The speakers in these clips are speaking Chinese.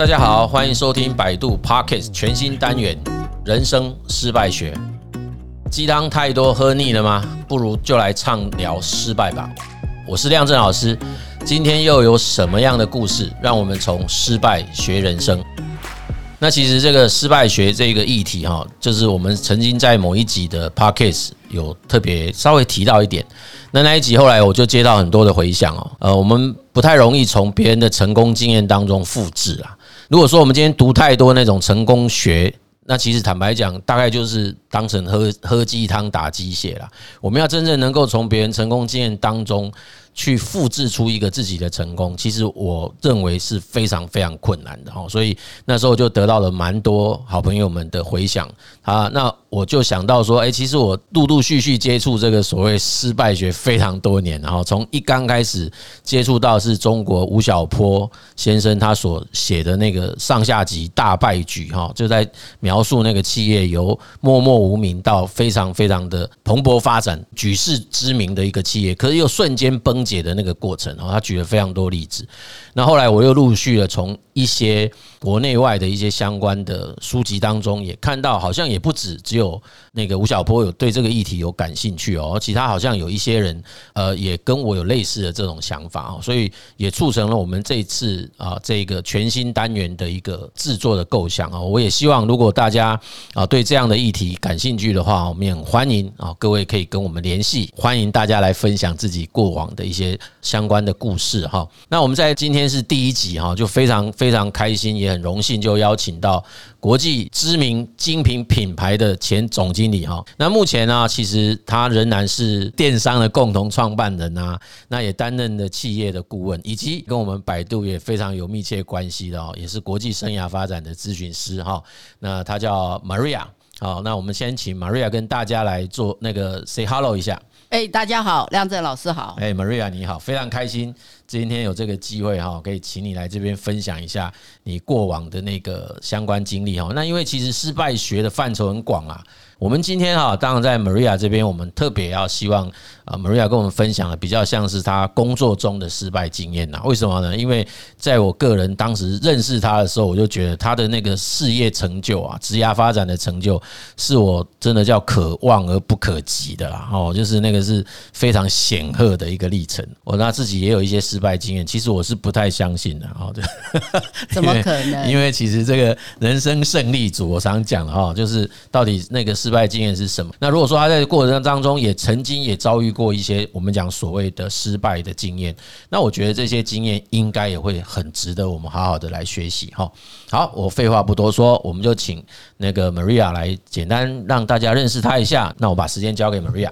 大家好，欢迎收听百度 Podcast 全新单元《人生失败学》。鸡汤太多喝腻了吗？不如就来畅聊失败吧。我是亮正老师，今天又有什么样的故事，让我们从失败学人生？那其实这个失败学这个议题哈，就是我们曾经在某一集的 Podcast 有特别稍微提到一点。那那一集后来我就接到很多的回响哦，呃，我们不太容易从别人的成功经验当中复制啊。如果说我们今天读太多那种成功学，那其实坦白讲，大概就是当成喝喝鸡汤打鸡血了。我们要真正能够从别人成功经验当中。去复制出一个自己的成功，其实我认为是非常非常困难的哈，所以那时候就得到了蛮多好朋友们的回响啊。那我就想到说，哎，其实我陆陆续续接触这个所谓失败学非常多年，然后从一刚开始接触到是中国吴晓波先生他所写的那个上下级大败局哈，就在描述那个企业由默默无名到非常非常的蓬勃发展、举世知名的一个企业，可是又瞬间崩。解的那个过程，他举了非常多例子。那后来我又陆续的从一些国内外的一些相关的书籍当中，也看到好像也不止只有那个吴晓波有对这个议题有感兴趣哦，其他好像有一些人呃也跟我有类似的这种想法哦，所以也促成了我们这一次啊这个全新单元的一个制作的构想啊。我也希望如果大家啊对这样的议题感兴趣的话，我们也很欢迎啊各位可以跟我们联系，欢迎大家来分享自己过往的一些相关的故事哈。那我们在今天是第一集哈，就非常非常开心，也很荣幸就邀请到国际知名精品品牌的前总经理哈。那目前呢，其实他仍然是电商的共同创办人啊，那也担任了企业的顾问，以及跟我们百度也非常有密切关系的哦，也是国际生涯发展的咨询师哈。那他叫 Maria，好，那我们先请 Maria 跟大家来做那个 say hello 一下。哎，大家好，亮正老师好。哎，Maria 你好，非常开心今天有这个机会哈，可以请你来这边分享一下你过往的那个相关经历哈。那因为其实失败学的范畴很广啊。我们今天哈，当然在 Maria 这边，我们特别要希望啊，Maria 跟我们分享的比较像是她工作中的失败经验呐。为什么呢？因为在我个人当时认识他的时候，我就觉得他的那个事业成就啊，职业发展的成就，是我真的叫可望而不可及的啦。哦，就是那个是非常显赫的一个历程。我那自己也有一些失败经验，其实我是不太相信的。哦，怎么可能？因为其实这个人生胜利组，我常讲的哈，就是到底那个是。失败经验是什么？那如果说他在过程当中也曾经也遭遇过一些我们讲所谓的失败的经验，那我觉得这些经验应该也会很值得我们好好的来学习哈。好，我废话不多说，我们就请那个 Maria 来简单让大家认识她一下。那我把时间交给 Maria。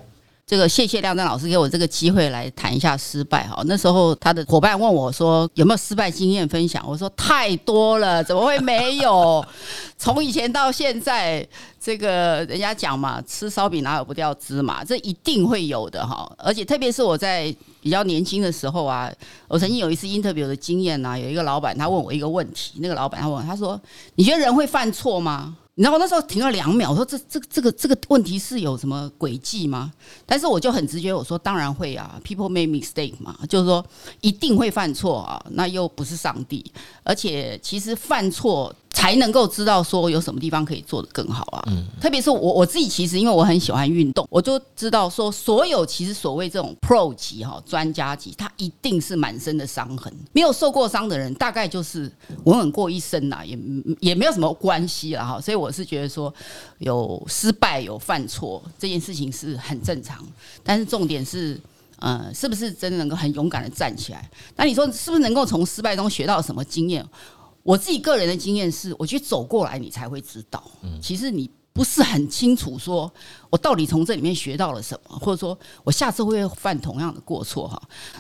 这个谢谢亮亮老师给我这个机会来谈一下失败哈。那时候他的伙伴问我说有没有失败经验分享，我说太多了，怎么会没有？从以前到现在，这个人家讲嘛，吃烧饼哪有不掉芝麻，这一定会有的哈。而且特别是我在比较年轻的时候啊，我曾经有一次 interview 的经验呐，有一个老板他问我一个问题，那个老板他问，他说：“你觉得人会犯错吗？”你知道我那时候停了两秒，我说这这这个这个问题是有什么诡计吗？但是我就很直觉，我说当然会啊，people make mistake 嘛，就是说一定会犯错啊，那又不是上帝，而且其实犯错。才能够知道说有什么地方可以做得更好啊！嗯，特别是我我自己，其实因为我很喜欢运动，我就知道说，所有其实所谓这种 pro 级哈专家级，他一定是满身的伤痕。没有受过伤的人，大概就是稳稳过一生呐，也也没有什么关系了哈。所以我是觉得说，有失败有犯错这件事情是很正常，但是重点是，呃，是不是真的能够很勇敢的站起来？那你说是不是能够从失败中学到什么经验？我自己个人的经验是，我觉得走过来你才会知道，其实你不是很清楚，说我到底从这里面学到了什么，或者说我下次会犯同样的过错哈。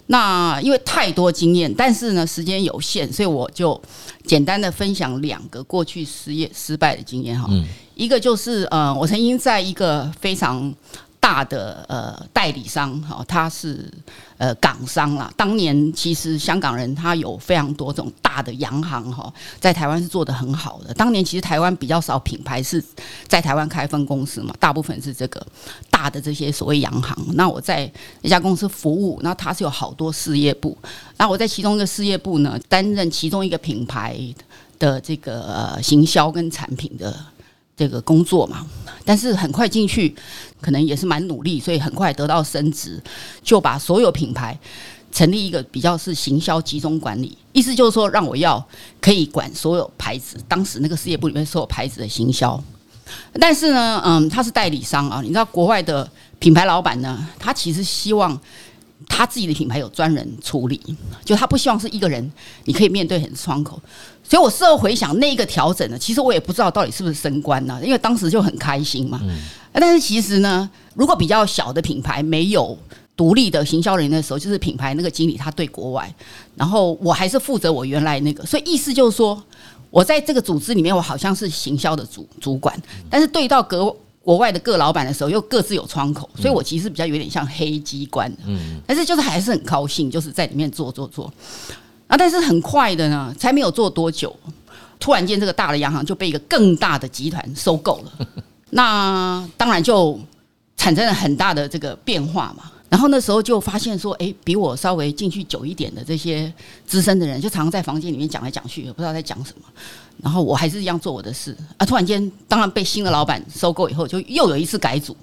那因为太多经验，但是呢时间有限，所以我就简单的分享两个过去失业失败的经验哈。一个就是呃，我曾经在一个非常。大的呃代理商哈，他是呃港商啦。当年其实香港人他有非常多这种大的洋行哈，在台湾是做得很好的。当年其实台湾比较少品牌是在台湾开分公司嘛，大部分是这个大的这些所谓洋行。那我在一家公司服务，那他是有好多事业部。那我在其中一个事业部呢，担任其中一个品牌的这个呃行销跟产品的这个工作嘛。但是很快进去，可能也是蛮努力，所以很快得到升职，就把所有品牌成立一个比较是行销集中管理，意思就是说让我要可以管所有牌子，当时那个事业部里面所有牌子的行销。但是呢，嗯，他是代理商啊，你知道国外的品牌老板呢，他其实希望他自己的品牌有专人处理，就他不希望是一个人，你可以面对很多窗口。所以我事后回想那个调整呢，其实我也不知道到底是不是升官呢，因为当时就很开心嘛。但是其实呢，如果比较小的品牌没有独立的行销人员的时候，就是品牌那个经理他对国外，然后我还是负责我原来那个，所以意思就是说。我在这个组织里面，我好像是行销的主主管，但是对到国国外的各老板的时候，又各自有窗口，所以我其实比较有点像黑机关。嗯，但是就是还是很高兴，就是在里面做做做。啊，但是很快的呢，才没有做多久，突然间这个大的洋行就被一个更大的集团收购了，那当然就产生了很大的这个变化嘛。然后那时候就发现说，哎，比我稍微进去久一点的这些资深的人，就常常在房间里面讲来讲去，也不知道在讲什么。然后我还是一样做我的事啊。突然间，当然被新的老板收购以后，就又有一次改组。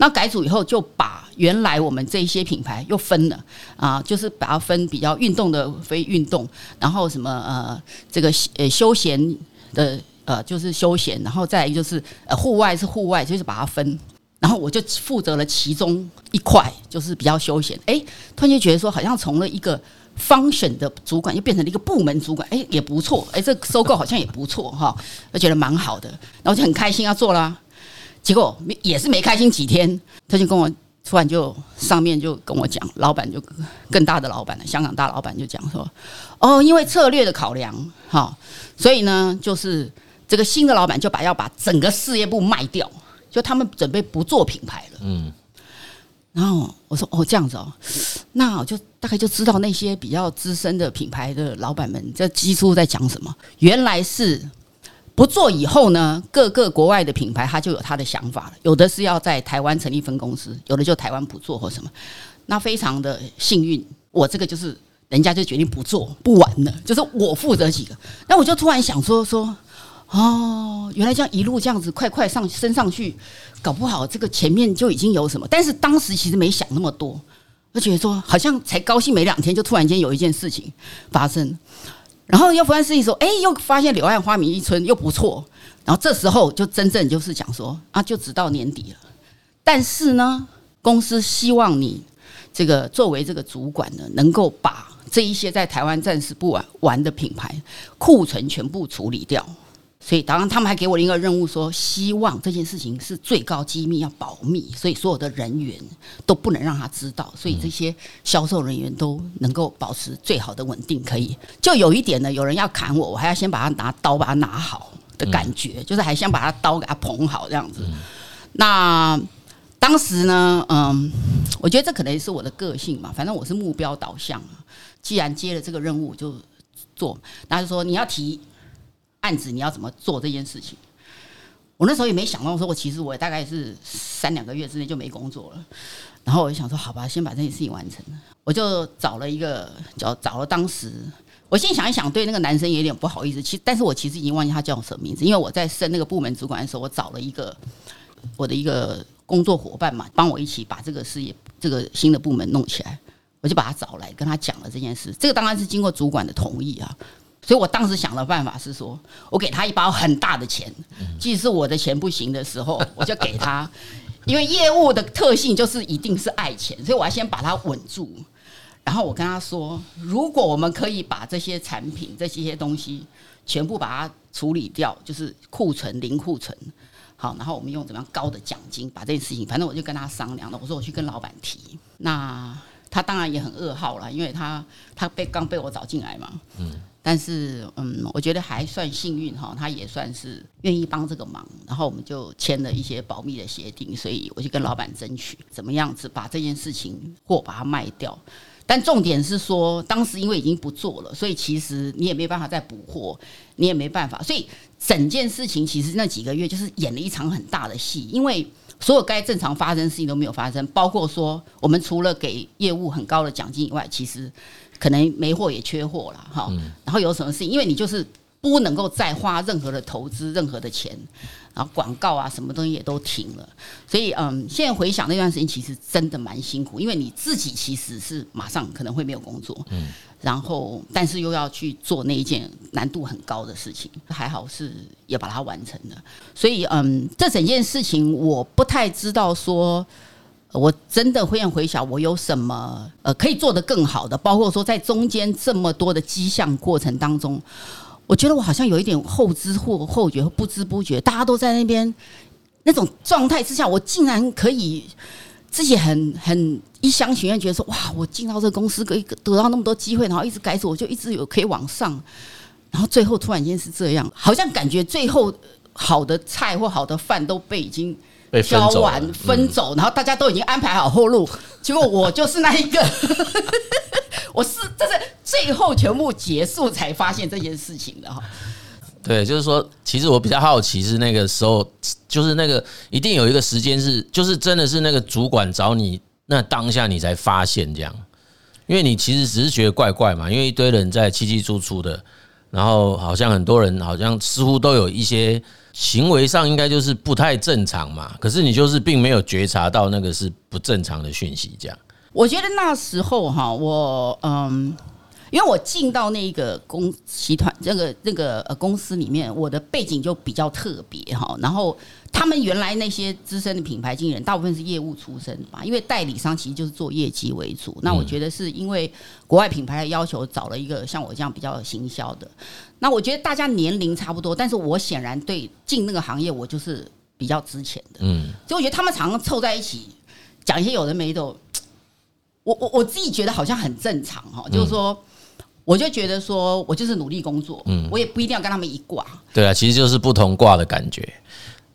那改组以后，就把原来我们这一些品牌又分了啊，就是把它分比较运动的非运动，然后什么呃这个呃休闲的呃就是休闲，然后再就是呃户外是户外，就是把它分。然后我就负责了其中一块，就是比较休闲。哎，突然间觉得说，好像从了一个 function 的主管，又变成了一个部门主管，哎，也不错。哎，这收购好像也不错哈，我觉得蛮好的。然后就很开心要做啦。结果也是没开心几天，他就跟我突然就上面就跟我讲，老板就更大的老板了，香港大老板就讲说，哦，因为策略的考量，哈，所以呢，就是这个新的老板就把要把整个事业部卖掉。就他们准备不做品牌了，嗯，然后我说哦这样子哦，那我就大概就知道那些比较资深的品牌的老板们在基础在讲什么。原来是不做以后呢，各个国外的品牌他就有他的想法了，有的是要在台湾成立分公司，有的就台湾不做或什么。那非常的幸运，我这个就是人家就决定不做不玩了，就是我负责几个。那我就突然想说说。哦，原来这样一路这样子快快上升上去，搞不好这个前面就已经有什么，但是当时其实没想那么多，就觉得说好像才高兴没两天，就突然间有一件事情发生，然后又发现事情说，哎，又发现柳暗花明一村又不错，然后这时候就真正就是讲说啊，就只到年底了，但是呢，公司希望你这个作为这个主管呢，能够把这一些在台湾暂时不玩玩的品牌库存全部处理掉。所以，当然，他们还给我一个任务，说希望这件事情是最高机密，要保密，所以所有的人员都不能让他知道，所以这些销售人员都能够保持最好的稳定。可以，就有一点呢，有人要砍我，我还要先把他拿刀把他拿好的感觉，就是还先把他刀给他捧好这样子。那当时呢，嗯，我觉得这可能是我的个性嘛，反正我是目标导向，既然接了这个任务就做，那就说你要提。案子你要怎么做这件事情？我那时候也没想到，说我其实我大概是三两个月之内就没工作了。然后我就想说，好吧，先把这件事情完成了。我就找了一个，找找了当时，我现在想一想，对那个男生有点不好意思。其，但是我其实已经忘记他叫什么名字，因为我在升那个部门主管的时候，我找了一个我的一个工作伙伴嘛，帮我一起把这个事业这个新的部门弄起来。我就把他找来，跟他讲了这件事。这个当然是经过主管的同意啊。所以我当时想的办法是说，我给他一包很大的钱，即使我的钱不行的时候，我就给他，因为业务的特性就是一定是爱钱，所以我要先把它稳住。然后我跟他说，如果我们可以把这些产品、这些东西全部把它处理掉，就是库存零库存，好，然后我们用怎么样高的奖金把这件事情，反正我就跟他商量了。我说我去跟老板提，那他当然也很噩耗了，因为他他被刚被我找进来嘛，嗯。但是，嗯，我觉得还算幸运哈，他也算是愿意帮这个忙，然后我们就签了一些保密的协定，所以我就跟老板争取怎么样子把这件事情货把它卖掉。但重点是说，当时因为已经不做了，所以其实你也没办法再补货，你也没办法，所以整件事情其实那几个月就是演了一场很大的戏，因为所有该正常发生的事情都没有发生，包括说我们除了给业务很高的奖金以外，其实。可能没货也缺货了哈，然后有什么事情？因为你就是不能够再花任何的投资、任何的钱，然后广告啊，什么东西也都停了。所以，嗯，现在回想那段时间，其实真的蛮辛苦，因为你自己其实是马上可能会没有工作，嗯，然后但是又要去做那一件难度很高的事情，还好是也把它完成了。所以，嗯，这整件事情我不太知道说。我真的会回想，我有什么呃可以做得更好的，包括说在中间这么多的迹象过程当中，我觉得我好像有一点后知或后觉，不知不觉大家都在那边那种状态之下，我竟然可以自己很很一厢情愿觉得说，哇，我进到这个公司可以得到那么多机会，然后一直改组，我就一直有可以往上，然后最后突然间是这样，好像感觉最后好的菜或好的饭都被已经。交完分走，然后大家都已经安排好后路，结果我就是那一个，我是这是最后全部结束才发现这件事情的哈。对，就是说，其实我比较好奇是那个时候，就是那个一定有一个时间是，就是真的是那个主管找你，那当下你才发现这样，因为你其实只是觉得怪怪嘛，因为一堆人在七七出出的，然后好像很多人好像似乎都有一些。行为上应该就是不太正常嘛，可是你就是并没有觉察到那个是不正常的讯息，这样。我觉得那时候哈，我嗯。因为我进到那个公集团这个那个呃公司里面，我的背景就比较特别哈。然后他们原来那些资深的品牌经理人，大部分是业务出身嘛。因为代理商其实就是做业绩为主。那我觉得是因为国外品牌的要求，找了一个像我这样比较有行销的。那我觉得大家年龄差不多，但是我显然对进那个行业，我就是比较值钱的。嗯，所以我觉得他们常常凑在一起讲一些有的没的，我我我自己觉得好像很正常哈，就是说。我就觉得说，我就是努力工作，嗯，我也不一定要跟他们一挂。对啊，其实就是不同挂的感觉，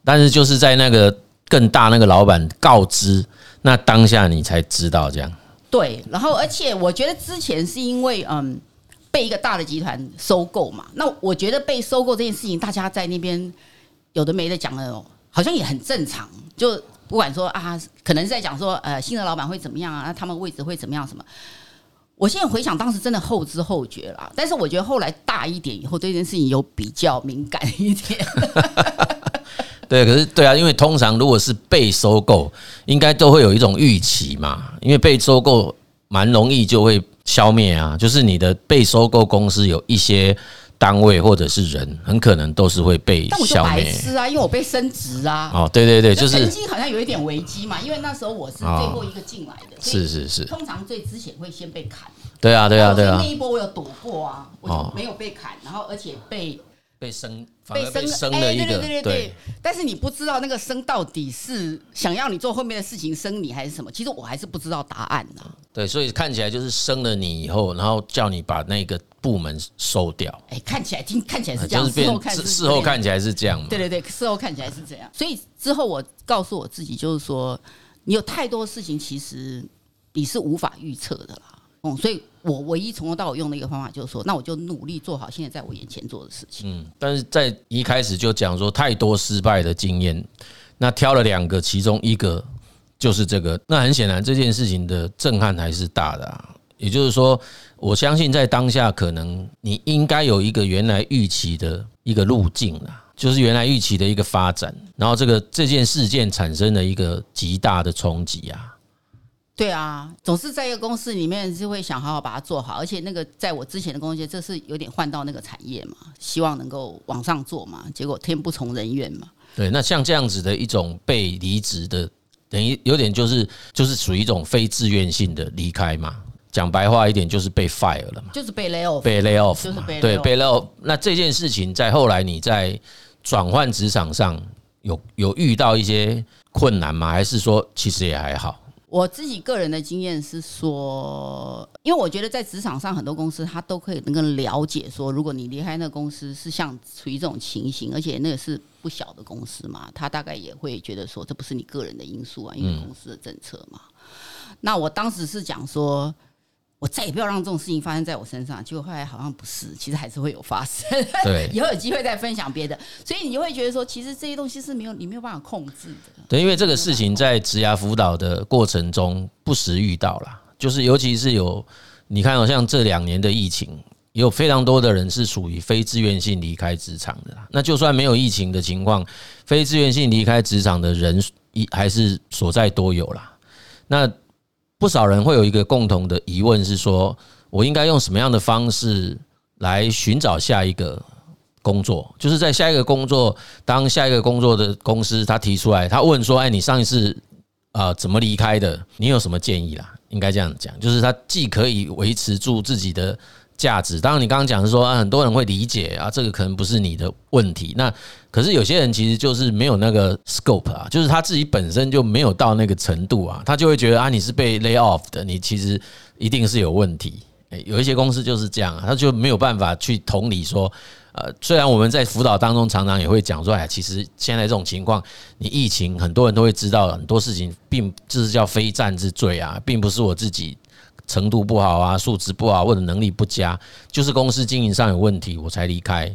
但是就是在那个更大那个老板告知，那当下你才知道这样。对，然后而且我觉得之前是因为嗯被一个大的集团收购嘛，那我觉得被收购这件事情，大家在那边有的没的讲了，好像也很正常。就不管说啊，可能是在讲说呃新的老板会怎么样啊，那他们位置会怎么样什么。我现在回想当时真的后知后觉啦，但是我觉得后来大一点以后，对这件事情有比较敏感一点。对，可是对啊，因为通常如果是被收购，应该都会有一种预期嘛，因为被收购蛮容易就会消灭啊，就是你的被收购公司有一些。单位或者是人，很可能都是会被消灭。白痴啊，因为我被升职啊。哦，对对对，就是曾经好像有一点危机嘛，因为那时候我是最后一个进来的。是是是。通常最之前会先被砍。对啊对啊对啊。那一波我有躲过啊，我就没有被砍，然后而且被被升，被升升了一个。对对对对。但是你不知道那个升到底是想要你做后面的事情升你还是什么？其实我还是不知道答案呢。对，所以看起来就是升了你以后，然后叫你把那个。部门收掉，哎，看起来听看起来是这样，事后看事后看起来是这样，对对对，事后看起来是这样。所以之后我告诉我自己，就是说，你有太多事情，其实你是无法预测的啦。嗯，所以我唯一从头到尾用的一个方法，就是说，那我就努力做好现在在我眼前做的事情。嗯，但是在一开始就讲说太多失败的经验，那挑了两个，其中一个就是这个，那很显然这件事情的震撼还是大的啊。也就是说，我相信在当下，可能你应该有一个原来预期的一个路径啦，就是原来预期的一个发展，然后这个这件事件产生了一个极大的冲击啊。对啊，总是在一个公司里面就会想好好把它做好，而且那个在我之前的公司，这是有点换到那个产业嘛，希望能够往上做嘛，结果天不从人愿嘛。对，那像这样子的一种被离职的，等于有点就是就是属于一种非自愿性的离开嘛。讲白话一点，就是被 fire 了嘛，就是被 lay off，被 lay off，对，被 lay off。那这件事情在后来你在转换职场上有有遇到一些困难吗？还是说其实也还好？我自己个人的经验是说，因为我觉得在职场上很多公司他都可以能够了解说，如果你离开那个公司是像处于这种情形，而且那个是不小的公司嘛，他大概也会觉得说这不是你个人的因素啊，因为公司的政策嘛。那我当时是讲说。我再也不要让这种事情发生在我身上。结果后来好像不是，其实还是会有发生。对，以后有机会再分享别的。所以你就会觉得说，其实这些东西是没有你没有办法控制的。对，因为这个事情在职涯辅导的过程中不时遇到啦，就是尤其是有你看，好像这两年的疫情，也有非常多的人是属于非自愿性离开职场的。那就算没有疫情的情况，非自愿性离开职场的人一还是所在多有啦。那不少人会有一个共同的疑问是说，我应该用什么样的方式来寻找下一个工作？就是在下一个工作，当下一个工作的公司他提出来，他问说：“哎，你上一次啊怎么离开的？你有什么建议啦？”应该这样讲，就是他既可以维持住自己的价值。当然，你刚刚讲是说啊，很多人会理解啊，这个可能不是你的问题。那可是有些人其实就是没有那个 scope 啊，就是他自己本身就没有到那个程度啊，他就会觉得啊，你是被 lay off 的，你其实一定是有问题。诶，有一些公司就是这样，啊他就没有办法去同理说。呃，虽然我们在辅导当中常常也会讲说，哎，其实现在这种情况，你疫情很多人都会知道很多事情，并这是叫非战之罪啊，并不是我自己程度不好啊，素质不好或者能力不佳，就是公司经营上有问题我才离开。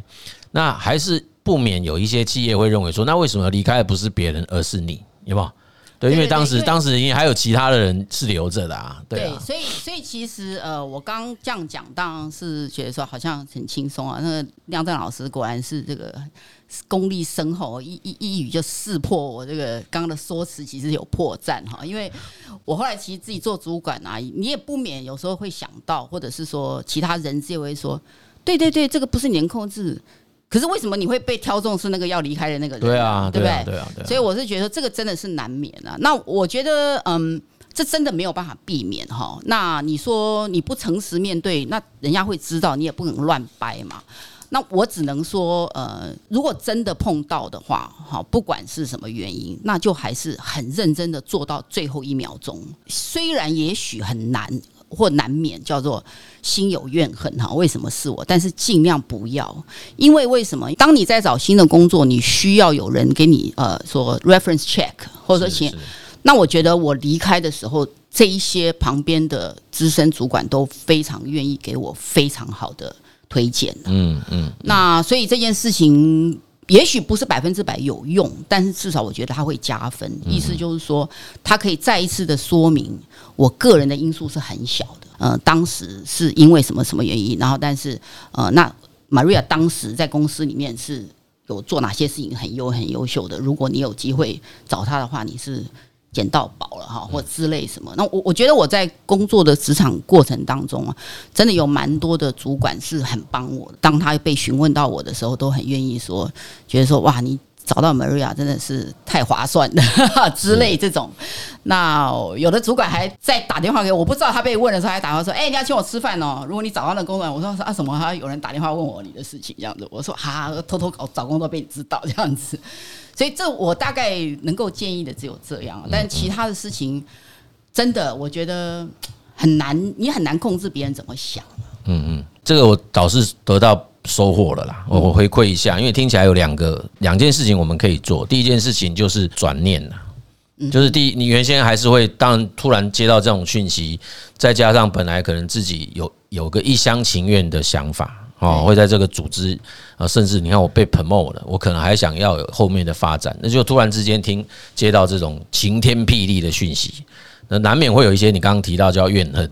那还是不免有一些企业会认为说，那为什么离开的不是别人，而是你，有没有？对，因为当时当时因为还有其他的人是留着的啊，对啊，所以所以其实呃，我刚这样讲，当然是觉得说好像很轻松啊。那个亮正老师果然是这个功力深厚，一一一语就识破我这个刚刚的说辞，其实有破绽哈。因为我后来其实自己做主管啊，你也不免有时候会想到，或者是说其他人就会说，对对对，这个不是你能控制。可是为什么你会被挑中是那个要离开的那个人？对啊，对不对？对啊，对啊。所以我是觉得这个真的是难免啊。那我觉得，嗯，这真的没有办法避免哈。那你说你不诚实面对，那人家会知道，你也不能乱掰嘛。那我只能说，呃，如果真的碰到的话，哈，不管是什么原因，那就还是很认真的做到最后一秒钟。虽然也许很难。或难免叫做心有怨恨哈，为什么是我？但是尽量不要，因为为什么？当你在找新的工作，你需要有人给你呃说 reference check，或者说请，那我觉得我离开的时候，这一些旁边的资深主管都非常愿意给我非常好的推荐。嗯嗯，那所以这件事情。也许不是百分之百有用，但是至少我觉得它会加分。意思就是说，它可以再一次的说明我个人的因素是很小的。呃，当时是因为什么什么原因，然后但是呃，那 Maria 当时在公司里面是有做哪些事情很优很优秀的。如果你有机会找他的话，你是。捡到宝了哈，或之类什么？那我我觉得我在工作的职场过程当中啊，真的有蛮多的主管是很帮我的。当他被询问到我的时候，都很愿意说，觉得说哇，你找到 Maria 真的是太划算了 之类这种。那有的主管还在打电话给我，我不知道他被问的时候还打电话说，哎，你要请我吃饭哦。如果你找到那工作，我说啊什么？他有人打电话问我你的事情这样子，我说哈，偷偷搞找工作被你知道这样子。所以这我大概能够建议的只有这样，但其他的事情真的我觉得很难，你很难控制别人怎么想。嗯嗯，这个我倒是得到收获了啦。我回馈一下，因为听起来有两个两件事情我们可以做。第一件事情就是转念了，就是第一，你原先还是会，当然突然接到这种讯息，再加上本来可能自己有有个一厢情愿的想法。哦，会在这个组织啊，甚至你看我被 promote 了，我可能还想要有后面的发展，那就突然之间听接到这种晴天霹雳的讯息，那难免会有一些你刚刚提到叫怨恨，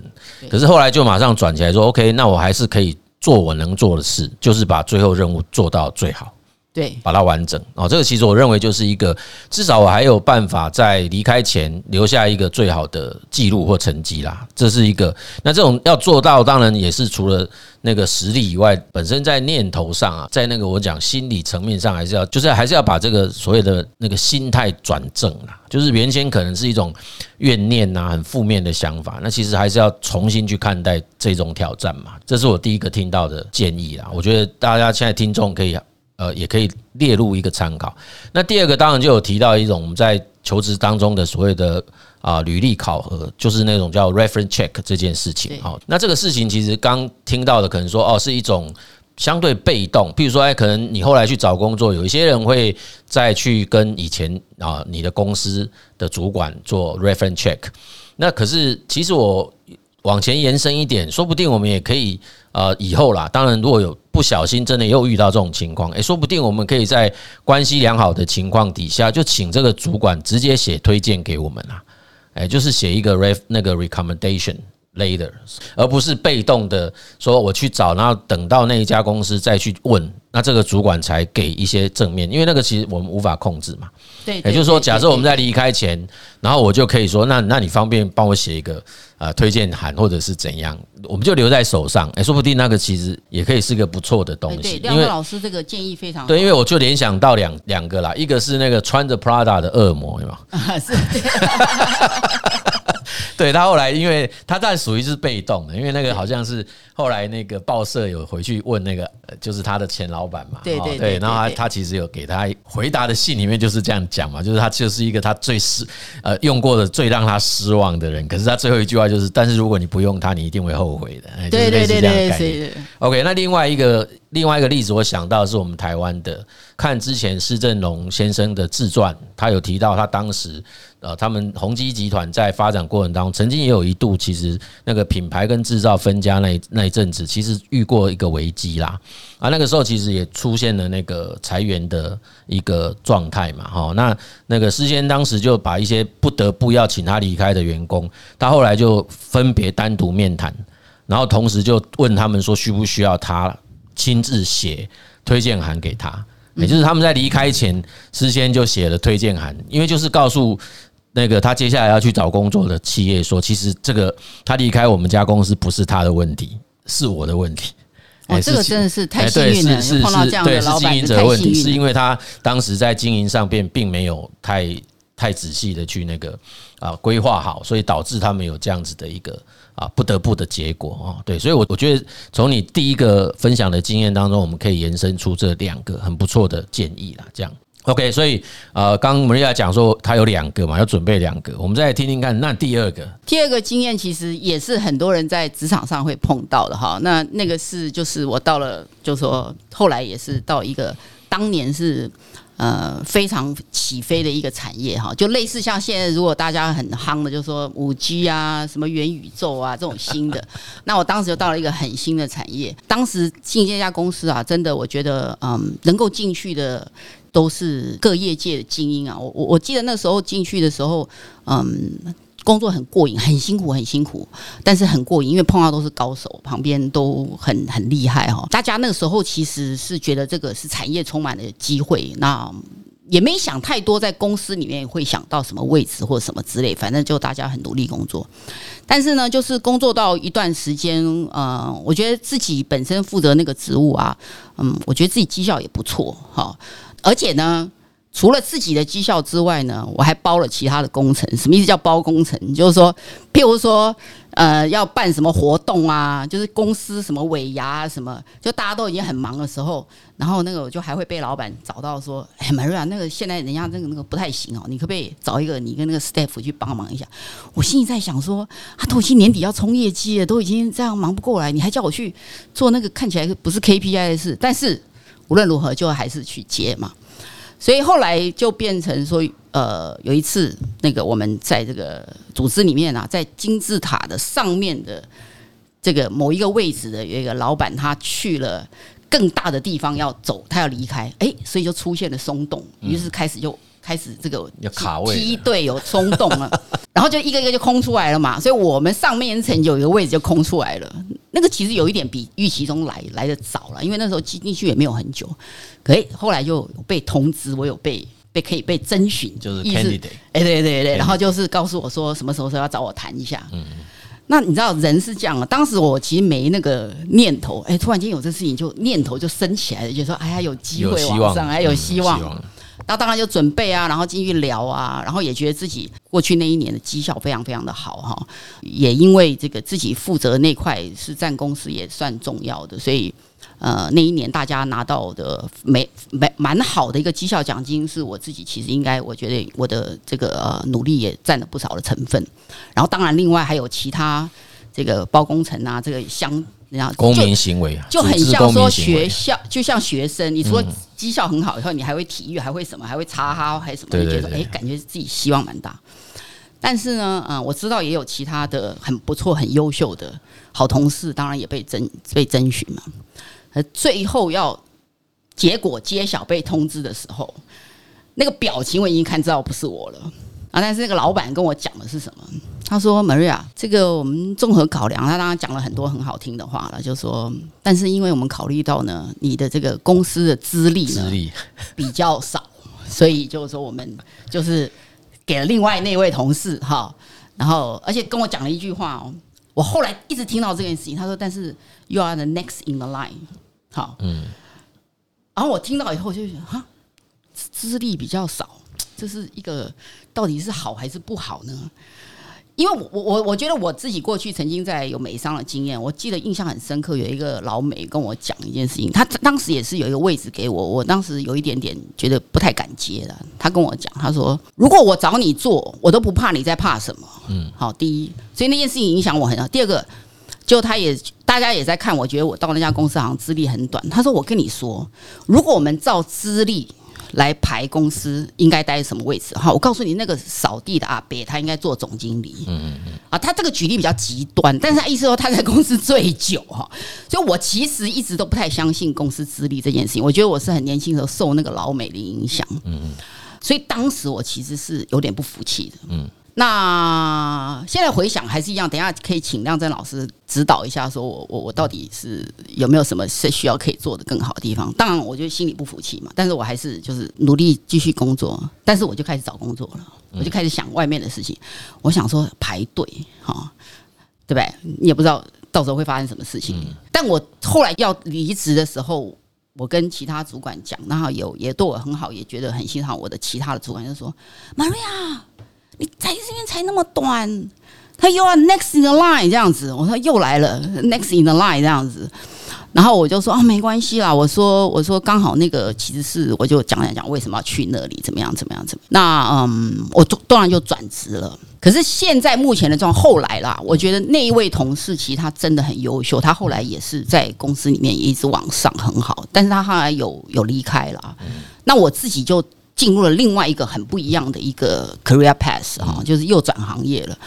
可是后来就马上转起来说，OK，那我还是可以做我能做的事，就是把最后任务做到最好。对，把它完整哦，这个其实我认为就是一个，至少我还有办法在离开前留下一个最好的记录或成绩啦。这是一个，那这种要做到，当然也是除了那个实力以外，本身在念头上啊，在那个我讲心理层面上，还是要就是还是要把这个所谓的那个心态转正啦。就是原先可能是一种怨念呐，很负面的想法，那其实还是要重新去看待这种挑战嘛。这是我第一个听到的建议啦。我觉得大家现在听众可以。呃，也可以列入一个参考。那第二个当然就有提到一种我们在求职当中的所谓的啊履历考核，就是那种叫 reference check 这件事情。好，那这个事情其实刚听到的可能说哦是一种相对被动，譬如说哎，可能你后来去找工作，有一些人会再去跟以前啊你的公司的主管做 reference check。那可是其实我往前延伸一点，说不定我们也可以呃以后啦。当然如果有。不小心真的又遇到这种情况，诶，说不定我们可以在关系良好的情况底下，就请这个主管直接写推荐给我们啦，诶，就是写一个 re 那个 recommendation later，而不是被动的说我去找，然后等到那一家公司再去问，那这个主管才给一些正面，因为那个其实我们无法控制嘛。对，也就是说，假设我们在离开前，然后我就可以说，那那你方便帮我写一个呃推荐函，或者是怎样，我们就留在手上。哎，说不定那个其实也可以是个不错的东西。对，亮老师这个建议非常好。对，因为我就联想到两两个啦，一个是那个穿着 Prada 的恶魔，有没有？啊，是。对，他后来，因为他当然属于是被动的，因为那个好像是后来那个报社有回去问那个，就是他的前老板嘛，对对对，然后他他其实有给他回答的信里面就是这样讲嘛，就是他就是一个他最失呃用过的最让他失望的人，可是他最后一句话就是，但是如果你不用他，你一定会后悔的，对对对对对，OK，那另外一个另外一个例子，我想到是我们台湾的，看之前施正荣先生的自传，他有提到他当时。呃，他们宏基集团在发展过程当中，曾经也有一度，其实那个品牌跟制造分家那那一阵子，其实遇过一个危机啦。啊，那个时候其实也出现了那个裁员的一个状态嘛。哈，那那个施先当时就把一些不得不要请他离开的员工，他后来就分别单独面谈，然后同时就问他们说，需不需要他亲自写推荐函给他？也就是他们在离开前，施先就写了推荐函，因为就是告诉。那个他接下来要去找工作的企业说，其实这个他离开我们家公司不是他的问题，是我的问题。哦，这个真的是太幸运碰到这样的老板，是经营者的问题，是因为他当时在经营上边并没有太太仔细的去那个啊规划好，所以导致他们有这样子的一个啊不得不的结果啊。对，所以我我觉得从你第一个分享的经验当中，我们可以延伸出这两个很不错的建议啦，这样。OK，所以呃，刚刚 Maria 讲说他有两个嘛，要准备两个，我们再来听听看。那第二个，第二个经验其实也是很多人在职场上会碰到的哈。那那个是就是我到了，就说后来也是到一个当年是呃非常起飞的一个产业哈，就类似像现在如果大家很夯的，就是说五 G 啊，什么元宇宙啊这种新的，那我当时就到了一个很新的产业。当时进这家公司啊，真的我觉得嗯，能够进去的。都是各业界的精英啊！我我我记得那时候进去的时候，嗯，工作很过瘾，很辛苦，很辛苦，但是很过瘾，因为碰到都是高手，旁边都很很厉害哈。大家那个时候其实是觉得这个是产业充满了机会，那也没想太多，在公司里面会想到什么位置或什么之类，反正就大家很努力工作。但是呢，就是工作到一段时间，嗯，我觉得自己本身负责那个职务啊，嗯，我觉得自己绩效也不错，哈。而且呢，除了自己的绩效之外呢，我还包了其他的工程。什么意思叫包工程？就是说，譬如说，呃，要办什么活动啊，就是公司什么尾牙啊，什么，就大家都已经很忙的时候，然后那个我就还会被老板找到说：“哎，Maria，那个现在人家那个那个不太行哦，你可不可以找一个你跟那个 staff 去帮忙一下？”我心里在想说：“啊，都已经年底要冲业绩了，都已经这样忙不过来，你还叫我去做那个看起来不是 KPI 的事？”但是。无论如何，就还是去接嘛。所以后来就变成说，呃，有一次那个我们在这个组织里面啊，在金字塔的上面的这个某一个位置的有一个老板，他去了更大的地方要走，他要离开，哎，所以就出现了松动，于是开始就。开始这个梯队有松动了，然后就一个一个就空出来了嘛，所以我们上面一层有一个位置就空出来了。那个其实有一点比预期中来来的早了，因为那时候进进去也没有很久，可以后来就有被通知，我有被被可以被征询，就是 candidate，哎对对对，然后就是告诉我说什么时候说要找我谈一下。嗯，那你知道人是这样啊，当时我其实没那个念头，哎，突然间有这事情就念头就升起来了，就说哎呀有机会往上，还有希望。那当然就准备啊，然后进去聊啊，然后也觉得自己过去那一年的绩效非常非常的好哈，也因为这个自己负责那块是占公司也算重要的，所以呃那一年大家拿到的没没蛮好的一个绩效奖金，是我自己其实应该我觉得我的这个呃努力也占了不少的成分，然后当然另外还有其他这个包工程啊，这个相。然后公民行为啊，就很像说学校，就像学生，你除了绩效很好以后，你还会体育，还会什么，还会插哈，还什么？你觉得哎，感觉自己希望蛮大。但是呢，嗯，我知道也有其他的很不错、很优秀的好同事，当然也被征被征询嘛。呃，最后要结果揭晓被通知的时候，那个表情我已经看知道不是我了啊。但是那个老板跟我讲的是什么？他说：“Maria，这个我们综合考量，他当然讲了很多很好听的话了，就说，但是因为我们考虑到呢，你的这个公司的资历呢，资历。比较少，所以就是说我们就是给了另外那位同事哈，然后而且跟我讲了一句话哦，我后来一直听到这件事情，他说，但是 you are the next in the line，好，嗯，然后我听到以后就觉得哈，资历比较少，这是一个到底是好还是不好呢？”因为我我我觉得我自己过去曾经在有美商的经验，我记得印象很深刻，有一个老美跟我讲一件事情，他当时也是有一个位置给我，我当时有一点点觉得不太敢接的。他跟我讲，他说：“如果我找你做，我都不怕你在怕什么。”嗯，好，第一，所以那件事情影响我很大。第二个，就他也大家也在看，我觉得我到那家公司好像资历很短。他说：“我跟你说，如果我们照资历。”来排公司应该待什么位置？哈，我告诉你，那个扫地的阿伯，他应该做总经理。嗯嗯啊，他这个举例比较极端，但是他意思说他在公司最久哈，所以我其实一直都不太相信公司资历这件事情。我觉得我是很年轻的时候受那个老美的影响。嗯嗯，所以当时我其实是有点不服气的。嗯。那现在回想还是一样，等一下可以请亮真老师指导一下，说我我我到底是有没有什么是需要可以做的更好的地方？当然，我就心里不服气嘛，但是我还是就是努力继续工作，但是我就开始找工作了，我就开始想外面的事情。我想说排队哈，对不对？你也不知道到时候会发生什么事情。但我后来要离职的时候，我跟其他主管讲，然后有也对我很好，也觉得很欣赏我的其他的主管就说：“Maria。”你在这边才那么短，他又要 next in the line 这样子，我说又来了 next in the line 这样子，然后我就说啊没关系啦，我说我说刚好那个其实是我就讲讲讲为什么要去那里，怎么样怎么样怎么样，那嗯，我当然就转职了。可是现在目前的状况，后来啦，我觉得那一位同事其实他真的很优秀，他后来也是在公司里面也一直往上很好，但是他后来有有离开了，那我自己就。进入了另外一个很不一样的一个 career path 哈，就是又转行业了。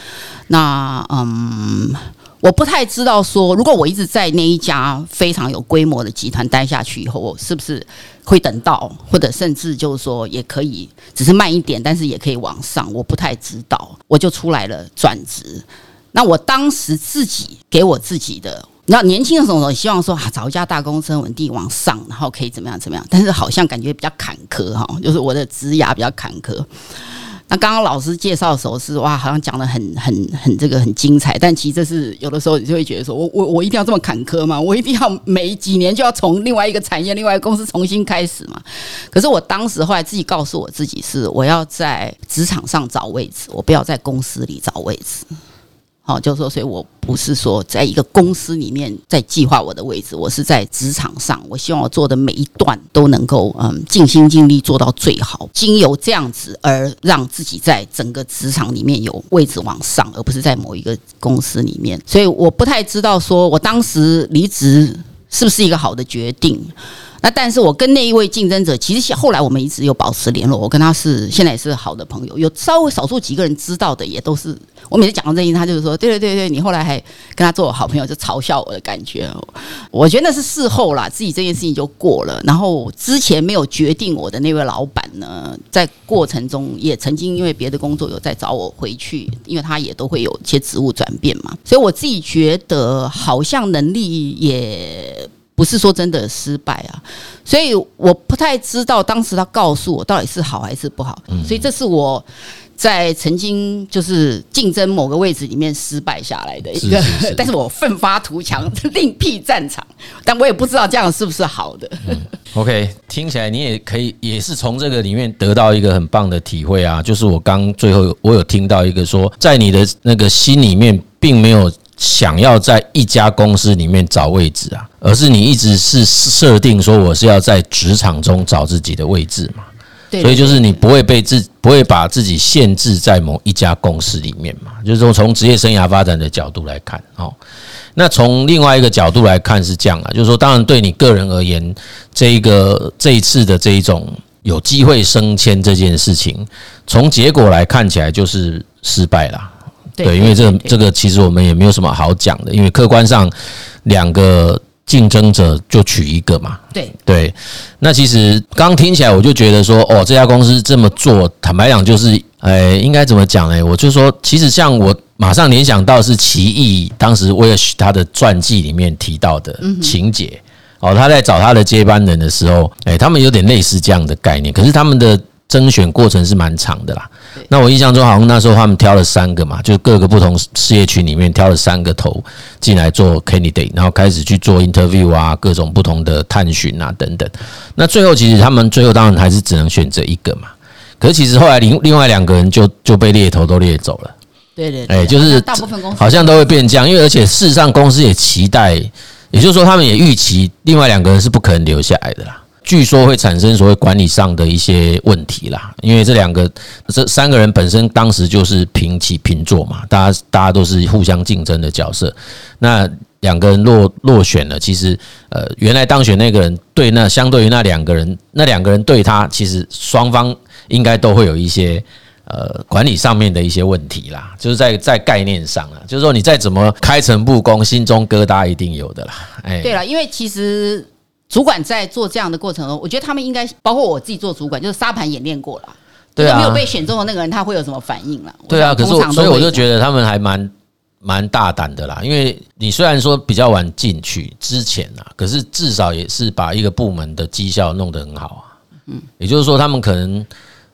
那嗯，我不太知道说，如果我一直在那一家非常有规模的集团待下去以后，我是不是会等到，或者甚至就是说也可以，只是慢一点，但是也可以往上。我不太知道，我就出来了转职。那我当时自己给我自己的。那年轻的时候，我希望说啊，找一家大公司稳定往上，然后可以怎么样怎么样。但是好像感觉比较坎坷哈，就是我的职涯比较坎坷。那刚刚老师介绍的时候是哇，好像讲得很 很很这个很精彩。但其实这是有的时候你就会觉得说，我我我一定要这么坎坷吗？我一定要每几年就要从另外一个产业、另外一个公司重新开始吗？可是我当时后来自己告诉我自己是，我要在职场上找位置，我不要在公司里找位置。好，就是说，所以我不是说在一个公司里面在计划我的位置，我是在职场上，我希望我做的每一段都能够嗯尽心尽力做到最好，经由这样子而让自己在整个职场里面有位置往上，而不是在某一个公司里面。所以我不太知道说我当时离职是不是一个好的决定。那但是我跟那一位竞争者，其实后来我们一直有保持联络，我跟他是现在也是好的朋友。有稍微少数几个人知道的，也都是我每次讲到这一，他就是说，对对对对，你后来还跟他做好朋友，就嘲笑我的感觉。我觉得那是事后啦，自己这件事情就过了。然后之前没有决定我的那位老板呢，在过程中也曾经因为别的工作有在找我回去，因为他也都会有一些职务转变嘛。所以我自己觉得好像能力也。不是说真的失败啊，所以我不太知道当时他告诉我到底是好还是不好，所以这是我在曾经就是竞争某个位置里面失败下来的一个，但是我奋发图强，另辟战场，但我也不知道这样是不是好的。嗯，OK，听起来你也可以也是从这个里面得到一个很棒的体会啊，就是我刚最后我有听到一个说，在你的那个心里面并没有。想要在一家公司里面找位置啊，而是你一直是设定说我是要在职场中找自己的位置嘛，所以就是你不会被自不会把自己限制在某一家公司里面嘛，就是说从职业生涯发展的角度来看哦，那从另外一个角度来看是这样啊，就是说当然对你个人而言，这一个这一次的这一种有机会升迁这件事情，从结果来看起来就是失败了。对，因为这个这个其实我们也没有什么好讲的，因为客观上两个竞争者就取一个嘛。对对，那其实刚听起来我就觉得说，哦，这家公司这么做，坦白讲就是，哎，应该怎么讲呢？我就说，其实像我马上联想到是奇异当时威尔许他的传记里面提到的情节哦，他在找他的接班人的时候，哎，他们有点类似这样的概念，可是他们的甄选过程是蛮长的啦。那我印象中好像那时候他们挑了三个嘛，就各个不同事业群里面挑了三个头进来做 candidate，然后开始去做 interview 啊，各种不同的探寻啊等等。那最后其实他们最后当然还是只能选择一个嘛。可是其实后来另另外两个人就就被猎头都猎走了。对对，对，哎，就是大部分公司好像都会变这样，因为而且事实上公司也期待，也就是说他们也预期另外两个人是不可能留下来的啦。据说会产生所谓管理上的一些问题啦，因为这两个这三个人本身当时就是平起平坐嘛，大家大家都是互相竞争的角色。那两个人落落选了，其实呃原来当选那个人对那相对于那两个人，那两个人对他其实双方应该都会有一些。呃，管理上面的一些问题啦，就是在在概念上啊，就是说你再怎么开诚布公，心中疙瘩一定有的啦。哎，对了，因为其实主管在做这样的过程中，我觉得他们应该包括我自己做主管，就是沙盘演练过了。对啊，没有被选中的那个人，他会有什么反应了？对啊，可是所以我就觉得他们还蛮蛮大胆的啦，因为你虽然说比较晚进去之前啊，可是至少也是把一个部门的绩效弄得很好啊。嗯，也就是说，他们可能。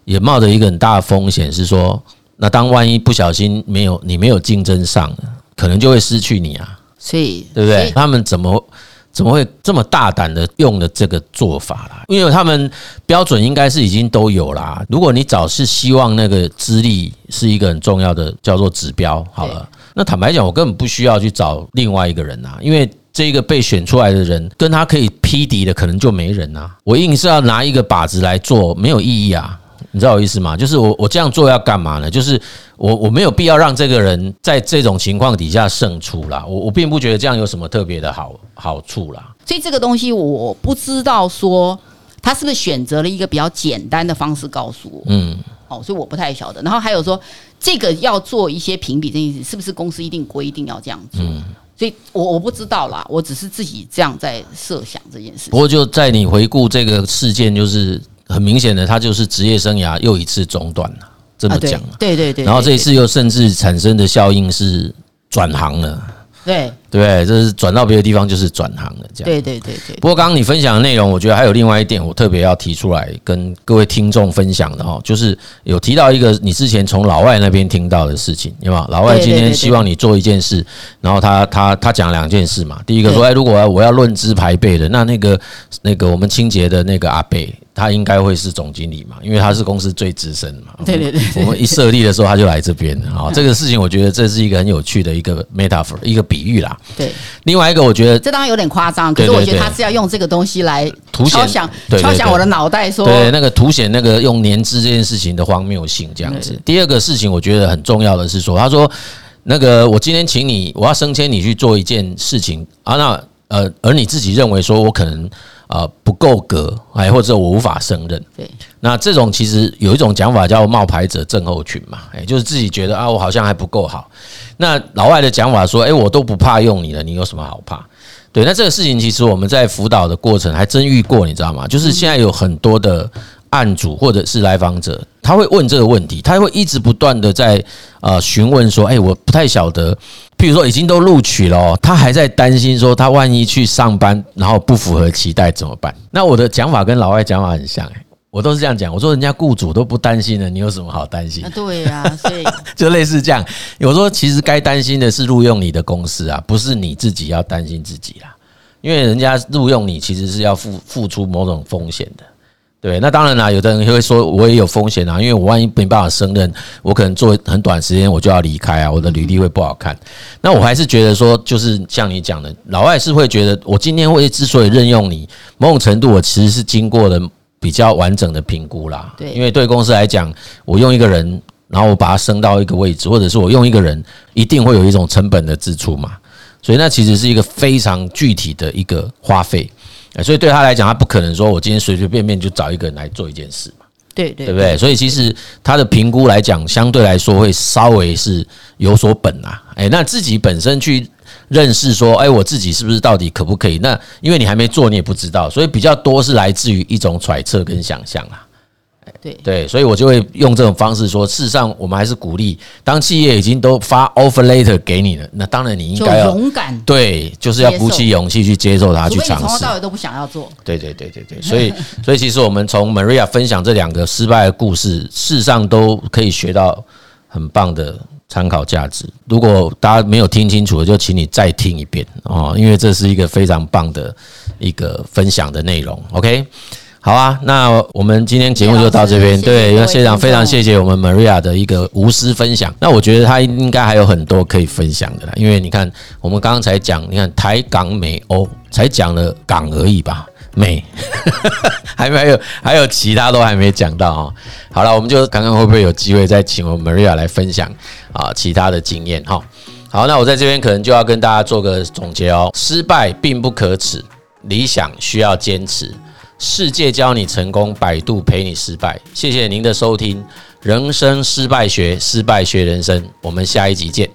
也冒着一个很大的风险，是说，那当万一不小心没有你没有竞争上，可能就会失去你啊。所以，对不对？他们怎么怎么会这么大胆的用了这个做法啦？因为他们标准应该是已经都有啦。如果你找是希望那个资历是一个很重要的叫做指标，好了，那坦白讲，我根本不需要去找另外一个人啊，因为。这个被选出来的人跟他可以匹敌的，可能就没人啊。我硬是要拿一个靶子来做，没有意义啊。你知道我意思吗？就是我我这样做要干嘛呢？就是我我没有必要让这个人在这种情况底下胜出啦。我我并不觉得这样有什么特别的好好处啦。所以这个东西我不知道说他是不是选择了一个比较简单的方式告诉我。嗯，哦，所以我不太晓得。然后还有说这个要做一些评比这件事，是不是公司一定规定要这样做？嗯，所以我我不知道啦。我只是自己这样在设想这件事。不过就在你回顾这个事件，就是。很明显的，他就是职业生涯又一次中断了，这么讲。对对对。然后这一次又甚至产生的效应是转行了。对对，这是转到别的地方就是转行了，这样。对对对对。不过刚刚你分享的内容，我觉得还有另外一点，我特别要提出来跟各位听众分享的哈，就是有提到一个你之前从老外那边听到的事情，有没有？老外今天希望你做一件事，然后他他他讲两件事嘛。第一个说，哎，如果我要论资排辈的，那那个那个我们清洁的那个阿贝。他应该会是总经理嘛，因为他是公司最资深的嘛。对对对，我们一设立的时候他就来这边啊。这个事情我觉得这是一个很有趣的一个 metaphor，一个比喻啦。对，另外一个我觉得这当然有点夸张，可是我觉得他是要用这个东西来敲响敲响我的脑袋，说对那个凸显那个用年资这件事情的荒谬性这样子。第二个事情我觉得很重要的是说，他说那个我今天请你，我要升迁你去做一件事情啊，那呃，而你自己认为说我可能。啊，不够格，哎，或者我无法胜任。对，那这种其实有一种讲法叫冒牌者症候群嘛，哎，就是自己觉得啊，我好像还不够好。那老外的讲法说，哎，我都不怕用你了，你有什么好怕？对，那这个事情其实我们在辅导的过程还真遇过，你知道吗？就是现在有很多的。案主或者是来访者，他会问这个问题，他会一直不断的在呃询问说，哎，我不太晓得，譬如说已经都录取了，他还在担心说，他万一去上班然后不符合期待怎么办？那我的讲法跟老外讲法很像，哎，我都是这样讲，我说 人家雇主都不担心了，你有什么好担心？对呀，所 以就类似这样。我说其实该担心的是录用你的公司啊，不是你自己要担心自己啦，因为人家录用你其实是要付付出某种风险的。对，那当然啦，有的人会说，我也有风险啊，因为我万一没办法胜任，我可能做很短时间我就要离开啊，我的履历会不好看。那我还是觉得说，就是像你讲的，老外是会觉得，我今天会之所以任用你，某种程度我其实是经过了比较完整的评估啦。对，因为对公司来讲，我用一个人，然后我把他升到一个位置，或者是我用一个人，一定会有一种成本的支出嘛。所以那其实是一个非常具体的一个花费。所以对他来讲，他不可能说我今天随随便便就找一个人来做一件事嘛，对对，对不对？所以其实他的评估来讲，相对来说会稍微是有所本啊。哎，那自己本身去认识说，哎，我自己是不是到底可不可以？那因为你还没做，你也不知道，所以比较多是来自于一种揣测跟想象啊。对对，所以我就会用这种方式说，事实上我们还是鼓励，当企业已经都发 offer letter 给你了，那当然你应该要勇敢，对，就是要鼓起勇气去接受它，去尝试。从头到尾都不想要做。对对对对对，所以所以其实我们从 Maria 分享这两个失败的故事，事实上都可以学到很棒的参考价值。如果大家没有听清楚的，就请你再听一遍哦，因为这是一个非常棒的一个分享的内容。OK。好啊，那我们今天节目就到这边。对，因为谢长非常谢谢我们 Maria 的一个无私分享。那我觉得他应该还有很多可以分享的啦。因为你看，我们刚刚才讲，你看台港美欧才讲了港而已吧，美 还没有，还有其他都还没讲到啊。好了，我们就看看会不会有机会再请我们 Maria 来分享啊其他的经验哈。好，那我在这边可能就要跟大家做个总结哦。失败并不可耻，理想需要坚持。世界教你成功，百度陪你失败。谢谢您的收听，人生失败学，失败学人生。我们下一集见。